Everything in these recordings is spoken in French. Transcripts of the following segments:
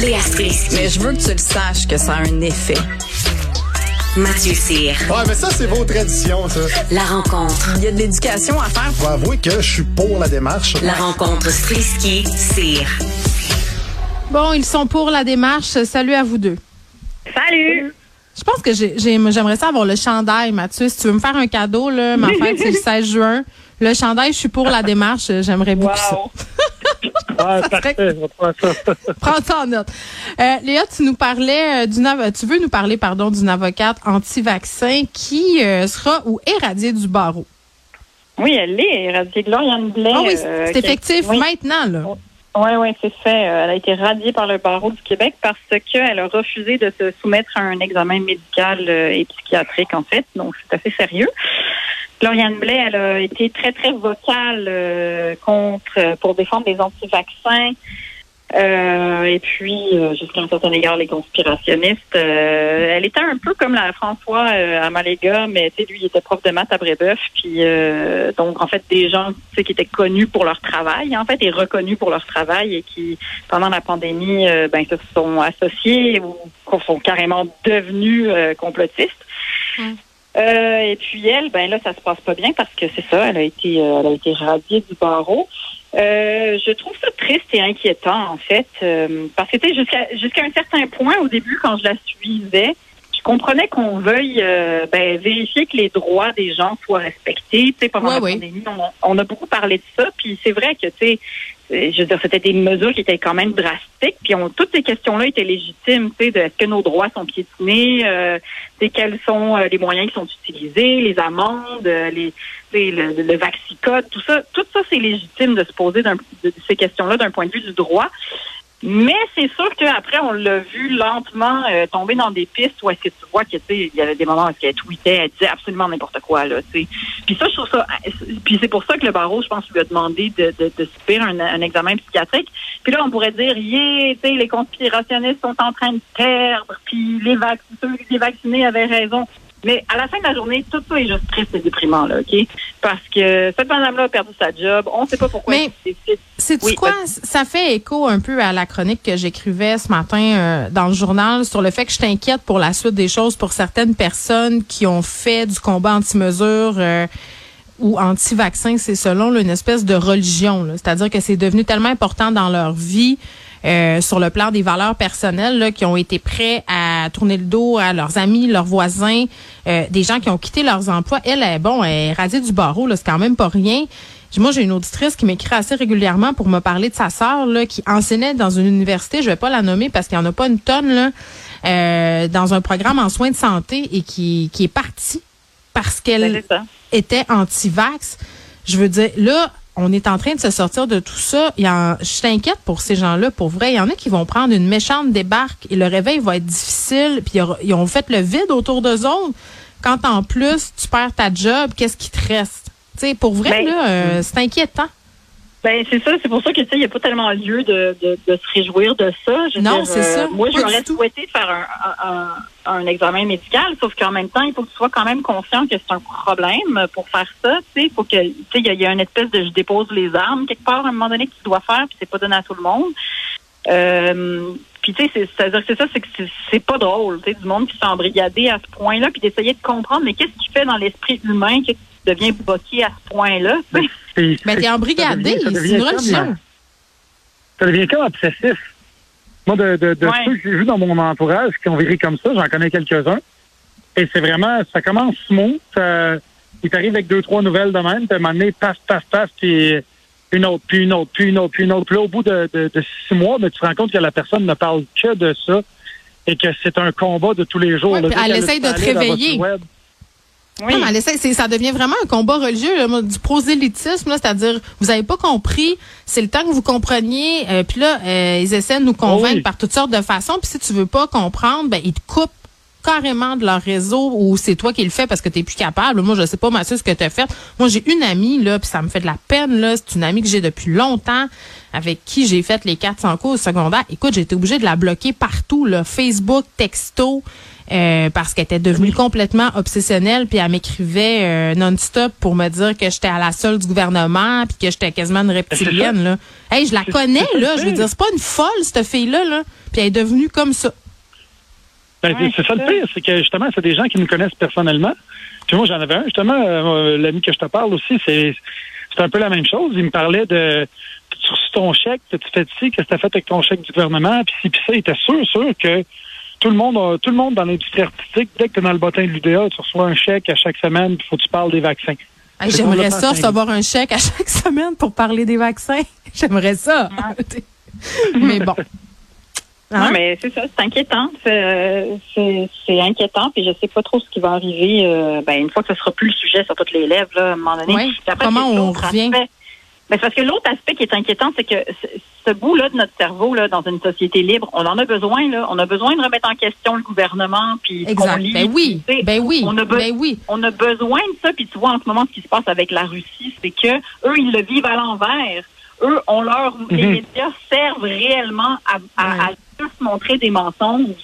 Léa Strisky. Mais je veux que tu le saches que ça a un effet. Mathieu Cyr. Ouais, mais ça, c'est vos traditions, ça. La rencontre. Il y a de l'éducation à faire. Faut avouer que je suis pour la démarche. La rencontre Strisky-Cyr. Bon, ils sont pour la démarche. Salut à vous deux. Salut! Je pense que j'ai- j'ai- j'aimerais ça avoir le chandail, Mathieu. Si tu veux me faire un cadeau, là, ma fête, c'est le 16 juin. Le chandail, je suis pour la démarche. J'aimerais beaucoup ça. Ouais, parfait, ça. Prends ça en note. Euh, Léa, tu nous parlais euh, d'une av- tu veux nous parler pardon d'une avocate anti-vaccin qui euh, sera ou éradiée du barreau. Oui, elle est éradiée. Gloriane Blais. Ah oui, euh, c'est qui- effectif Oui, maintenant là. Oui, oui, c'est fait. Euh, Elle a été radiée par le barreau du Québec parce qu'elle a refusé de se soumettre à un examen médical euh, et psychiatrique, en fait. Donc, c'est assez sérieux. Gloriane Blais, elle a été très, très vocale euh, contre, pour défendre les anti-vaccins. Euh, et puis, euh, jusqu'à un certain égard, les conspirationnistes. Euh, elle était un peu comme la François euh, Amalega, mais tu sais, lui, il était prof de maths à Brébeuf. Puis, euh, donc, en fait, des gens qui étaient connus pour leur travail, en fait, et reconnus pour leur travail et qui, pendant la pandémie, euh, ben, se sont associés ou sont carrément devenus euh, complotistes. Euh, et puis elle, ben là, ça se passe pas bien parce que c'est ça, elle a été, elle a été radiée du barreau. Euh, je trouve ça triste et inquiétant en fait, euh, parce que tu sais, jusqu'à jusqu'à un certain point au début, quand je la suivais, je comprenais qu'on veuille euh, ben, vérifier que les droits des gens soient respectés. Tu sais, pendant Ouais, la oui. pandémie, on a, on a beaucoup parlé de ça, puis c'est vrai que tu sais, je veux dire, c'était des mesures qui étaient quand même drastiques, puis on, toutes ces questions-là étaient légitimes, tu sais, de est-ce que nos droits sont piétinés, euh, quels sont euh, les moyens qui sont utilisés, les amendes, euh, les, le, le vaccicode, tout ça, tout ça, c'est légitime de se poser de, ces questions-là d'un point de vue du droit. Mais c'est sûr qu'après, on l'a vu lentement euh, tomber dans des pistes où est-ce que tu vois que il y avait des moments où elle tweetait, elle disait absolument n'importe quoi là. Puis ça, je trouve ça. Puis c'est pour ça que le barreau, je pense, lui a demandé de, de, de subir un, un examen psychiatrique. Puis là, on pourrait dire, yeah, les conspirationnistes sont en train de perdre, puis les vac ceux, les vaccinés avaient raison. Mais à la fin de la journée, tout ça est juste triste et déprimant, là, OK? Parce que cette madame-là a perdu sa job. On ne sait pas pourquoi Mais-. C'est Oui, quoi? Ça fait écho un peu à la chronique que j'écrivais ce matin euh, dans le journal sur le fait que je t'inquiète pour la suite des choses pour certaines personnes qui ont fait du combat anti-mesure euh, ou anti-vaccin, c'est selon là, une espèce de religion. C'est-à-dire que c'est devenu tellement important dans leur vie. euh, sur le plan des valeurs personnelles, là, qui ont été prêts à tourner le dos à leurs amis, leurs voisins, euh, des gens qui ont quitté leurs emplois. Elle, est bon, elle est radiée du barreau, là, c'est quand même pas rien. Moi, j'ai une auditrice qui m'écrit assez régulièrement pour me parler de sa sœur là, qui enseignait dans une université. Je vais pas la nommer parce qu'il y en a pas une tonne là, euh, dans un programme en soins de santé et qui, qui est partie parce qu'elle était anti-vax. Je veux dire, là, on est en train de se sortir de tout ça. Il y en, je t'inquiète pour ces gens-là. Pour vrai, il y en a qui vont prendre une méchante débarque et le réveil va être difficile. Puis ils ont fait le vide autour d'eux autres. Quand en plus tu perds ta job, qu'est-ce qui te reste? Tu sais, pour vrai, Ben, là, euh, c'est inquiétant. Ben c'est ça, c'est pour ça que tu sais, il n'y a pas tellement lieu de, de, de se réjouir de ça. Je Non, c'est ça. Moi, j'aurais souhaité faire un, un, un, un examen médical, sauf qu'en même temps, il faut que tu sois quand même conscient que c'est un problème pour faire ça. Tu sais, il faut que, tu sais, il y, a- il y a une espèce de je dépose les armes quelque part à un moment donné que tu dois faire, puis c'est pas donné à tout le monde. Euh, puis tu sais, c'est- c'est-à-dire que c'est ça, c'est que c'est- pas drôle, tu sais, du monde qui s'est embrigadé à ce point-là, puis d'essayer de comprendre, mais qu'est-ce qui fait dans l'esprit humain que tu deviens bloqué à ce point-là, Mais t'es embrigadé, c'est devient une religion. euh, Ça devient comme obsessif. Moi, de, de, de Ouais. ceux que j'ai vus dans mon entourage qui ont viré comme ça, j'en connais quelques-uns. Et c'est vraiment, ça commence smooth. Ça, il t'arrive avec deux, trois nouvelles de même, puis à un moment donné, passe, passe, passe, puis une autre, puis une autre, puis une autre, puis une autre. Puis là, au bout de, de, de six mois, ben, tu te rends compte que la personne ne parle que de ça et que c'est un combat de tous les jours. Ouais, là. elle qu'elle essaye de te réveiller. Oui. Non, mais ça devient vraiment un combat religieux, là, du prosélytisme, c'est-à-dire vous avez pas compris, c'est le temps que vous compreniez, euh, puis là euh, ils essaient de nous convaincre oui. par toutes sortes de façons, puis si tu veux pas comprendre, ben ils te coupent carrément de leur réseau ou c'est toi qui le fais parce que tu plus capable. Moi, je sais pas, Mathieu, ce que tu as fait. Moi, j'ai une amie, là, puis ça me fait de la peine, là. C'est une amie que j'ai depuis longtemps, avec qui j'ai fait les 400 cours au secondaire. Écoute, j'ai été obligée de la bloquer partout, là. Facebook, texto. Euh, parce qu'elle était devenue complètement obsessionnelle, puis elle m'écrivait euh, non-stop pour me dire que j'étais à la seule du gouvernement, puis que j'étais quasiment une reptilienne. Là. Hey, je la connais, là. Je veux dire, c'est pas une folle, cette fille-là, là. Puis elle est devenue comme ça. Ben, Ouais, c'est ça le pire, c'est que justement, c'est des gens qui nous connaissent personnellement. Puis moi, j'en avais un, justement, euh, l'ami que je te parle aussi, c'est c'est un peu la même chose. Il me parlait de ton chèque, tu fais ci, qu'est-ce que tu as fait avec ton chèque du gouvernement, puis ci, puis ça, il était sûr, sûr que tout le monde tout le monde dans l'industrie artistique, dès que tu es dans le bottin de l'UDA, tu reçois un chèque à chaque semaine, il faut que tu parles des vaccins. Hey, J'aimerais ça recevoir un chèque à chaque semaine pour parler des vaccins. J'aimerais ça. mais bon. Hein? Non, mais c'est ça, c'est inquiétant. C'est, euh, inquiétant, puis je sais pas trop ce qui va arriver euh, ben, une fois que ce sera plus le sujet sur toutes les lèvres, là, à un moment donné. Ouais. Puis après, Comment on revient? Ben, c'est parce que l'autre aspect qui est inquiétant, c'est que ce, bout-là de notre cerveau, là, dans une société libre, on en a besoin, là. On a besoin de remettre en question le gouvernement, puis Exact. lit, Ben oui. tu sais, Ben oui. on a be- Ben oui. on a besoin de ça. Puis tu vois en ce moment ce qui se passe avec la Russie, c'est que eux ils le vivent à l'envers. Eux, on leur les Mhm. médias servent réellement à, à, Ouais. à juste montrer des mensonges.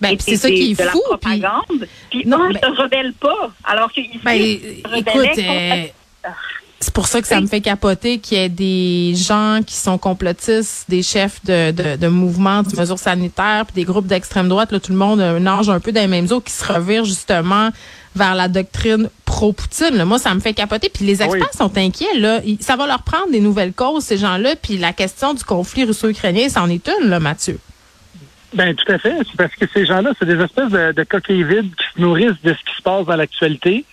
Ben, c'est ça qui est de fou. Puis, propagande. Puis Non, eux ben- se rebellent pas, alors qu'ils ben, se écoute, c'est pour ça que ça me fait capoter qu'il y ait des gens qui sont complotistes, des chefs de, de, de mouvements, de mesures sanitaires, puis des groupes d'extrême droite, là, tout le monde euh, nage un peu dans les mêmes eaux, qui se revirent justement vers la doctrine pro-Poutine. là. Moi, ça me fait capoter. Puis les oui. experts sont inquiets. Là. Ça va leur prendre des nouvelles causes, ces gens-là. Puis la question du conflit russo-ukrainien, c'en est une, là, Mathieu. Ben tout à fait. C'est parce que ces gens-là, c'est des espèces de, de coquilles vides qui se nourrissent de ce qui se passe dans l'actualité.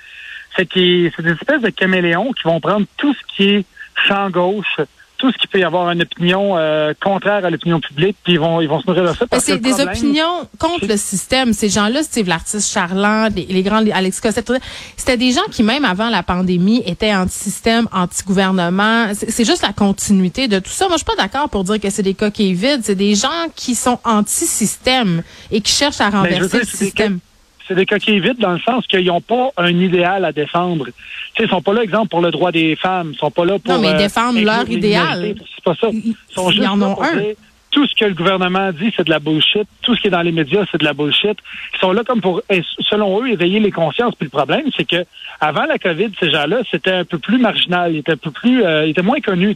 C'est qui c'est des espèces de caméléons qui vont prendre tout ce qui est champ gauche, tout ce qui peut y avoir une opinion euh, contraire à l'opinion publique, puis ils vont ils vont se nourrir de ça. Parce c'est des problème- opinions contre le système. Ces gens-là, Steve l'artiste Charland, les, les grands les Alex Cossette, c'était des gens qui, même avant la pandémie, étaient anti-système, anti-gouvernement. C'est c'est juste la continuité de tout ça. Moi, je suis pas d'accord pour dire que c'est des coquilles vides. C'est des gens qui sont anti-système et qui cherchent à Ben, renverser dire, le système. C'est des coquilles vides dans le sens qu'ils n'ont pas un idéal à défendre. Tu sais, ils sont pas là, exemple, pour le droit des femmes. Ils sont pas là pour. Non, mais ils euh, défendent leur idéal. C'est pas ça. Ils- Ils sont ils juste en ont un. dire, tout ce que le gouvernement dit, c'est de la bullshit. Tout ce qui est dans les médias, c'est de la bullshit. Ils sont là comme pour, et selon eux, éveiller les consciences. Puis le problème, c'est que avant la COVID, ces gens-là, c'était un peu plus marginal. Ils étaient un peu plus, euh, ils étaient moins connus.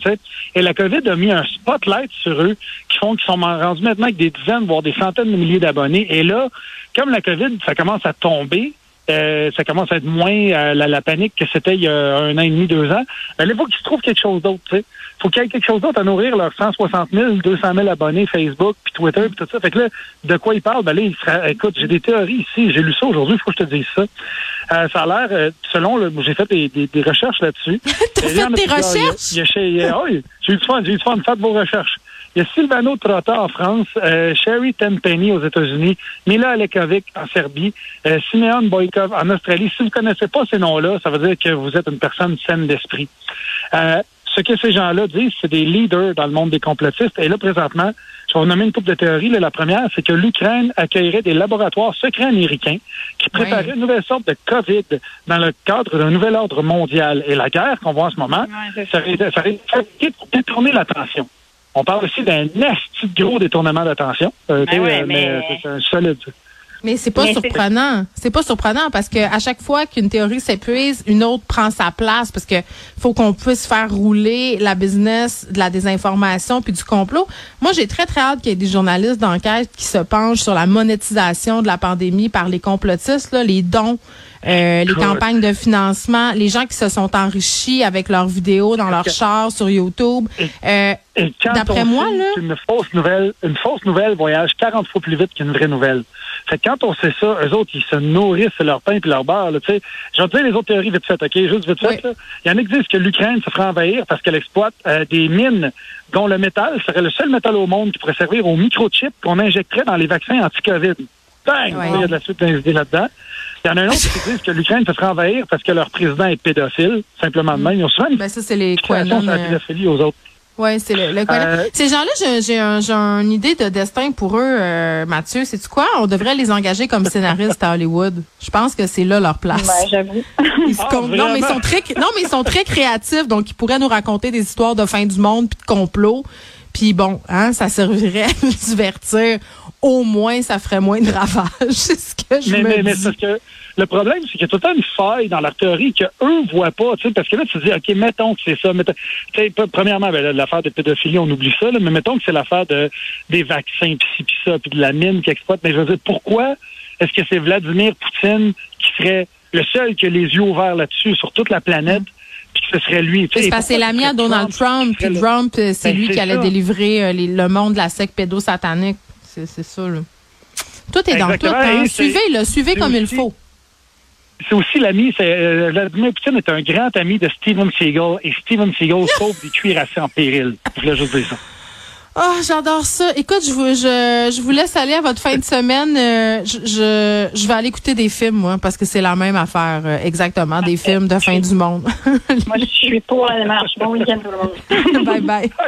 Et la COVID a mis un spotlight sur eux qui font qu'ils sont rendus maintenant avec des dizaines, voire des centaines de milliers d'abonnés. Et là, comme la COVID, ça commence à tomber. Euh, ça commence à être moins euh, la, la panique que c'était il y a un an et demi, deux ans. Ben, là, il faut qu'ils se trouvent quelque chose d'autre. tu sais. faut qu'il y ait quelque chose d'autre à nourrir leurs 160 000, 200 000 abonnés Facebook, puis Twitter, puis tout ça. Fait que là, de quoi ils parlent? Ben là, il sera, écoute, j'ai des théories ici. J'ai lu ça aujourd'hui, il faut que je te dise ça. Euh, ça a l'air, euh, selon, le, j'ai fait des, des, des recherches là-dessus. T'as Il fait. Il a- recherches? il il ah j'ai eu du fun, j'ai eu du fun. Faites vos recherches. Il y a Silvano Trotta en France, euh, Sherry Tenpenny aux États-Unis, Mila Alekovic en Serbie, euh, Simeon Boykov en Australie. Si vous ne connaissez pas ces noms-là, ça veut dire que vous êtes une personne saine d'esprit. Euh, ce que ces gens-là disent, c'est des leaders dans le monde des complotistes. Et là, présentement, je vais vous nommer une couple de théories. Là, la première, c'est que l'Ukraine accueillerait des laboratoires secrets américains qui prépareraient Ouais. une nouvelle sorte de COVID dans le cadre d'un nouvel ordre mondial. Et la guerre qu'on voit en ce moment, ça ça été fabriqué pour détourner l'attention. On parle aussi d'un nasty gros détournement d'attention. Euh, Ben ouais, euh, mais- euh, c'est un solide. Mais c'est pas Mais surprenant. C'est pas surprenant parce que à chaque fois qu'une théorie s'épuise, une autre prend sa place parce que faut qu'on puisse faire rouler la business de la désinformation puis du complot. Moi, j'ai très très hâte qu'il y ait des journalistes d'enquête qui se penchent sur la monétisation de la pandémie par les complotistes, là, les dons. euh, les campagnes de financement, les gens qui se sont enrichis avec leurs vidéos dans leurs Ok. chars sur YouTube. Euh, D'après moi, là- qu'une fausse nouvelle, une fausse nouvelle voyage 40 fois plus vite qu'une vraie nouvelle. Fait que quand on sait ça, eux autres, ils se nourrissent de leur pain et leur beurre, tu sais. Je vais te dire les autres théories vite fait, OK? Juste vite fait, Oui. Il y en a qui disent que l'Ukraine se ferait envahir parce qu'elle exploite euh, des mines dont le métal serait le seul métal au monde qui pourrait servir aux microchips qu'on injecterait dans les vaccins anti-COVID. Bang! Ouais. Il y a de la suite idées là-dedans. Il y en a un autre qui disent que l'Ukraine se ferait envahir parce que leur président est pédophile, simplement de même. Ils ont souvent une ben ça, c'est les la euh, pédophilie aux autres. Oui, c'est le, le Euh, Ces gens-là, j'ai, j'ai, un- j'ai une idée de destin pour eux, euh, Mathieu. C'est-tu quoi? On devrait les engager comme scénaristes à Hollywood. Je pense que c'est là leur place. J'avoue. Ah, non, mais ils sont très, non, mais ils sont très créatifs, donc ils pourraient nous raconter des histoires de fin du monde puis de complot. Puis bon, hein, ça servirait à nous divertir. Au moins, ça ferait moins de ravages. C'est ce que je mais, me mais, mais dis. parce que le problème, c'est qu'il y a tout le temps une faille dans leur théorie qu'eux voient pas, tu sais, parce que là, tu te dis, OK, mettons que c'est ça. mettons- premièrement, ben, l'affaire de pédophilie, on oublie ça, là, mais mettons que c'est l'affaire de, des vaccins, puis ci, puis ça, puis de la mine qui exploite. Mais je veux dire, pourquoi est-ce que c'est Vladimir Poutine qui serait le seul qui a les yeux ouverts là-dessus sur toute la planète, puis que ce serait lui? Tu sais, C'est parce que c'est l'ami à Donald Trump, puis le- Trump, euh, c'est Ben, lui qui allait ça. délivrer euh, les- le monde de la secte pédosatanique. C'est c'est ça, là. Tout est dans tout. Hein? et c'est- Suivez-le, suivez comme il faut. C'est aussi l'ami, c'est euh, Vladimir Poutine est un grand ami de Steven Seagal et Steven Seagal sauve des cuirassés en péril. Je voulais juste dire ça. Ah, j'adore ça. Écoute, je vous, je, je vous laisse aller à votre fin de semaine. Euh, je, je, je vais aller écouter des films, moi, parce que c'est la même affaire, euh, exactement, des films de fin du monde. Moi, je suis pour la démarche. Bon week-end, tout le monde. bye bye.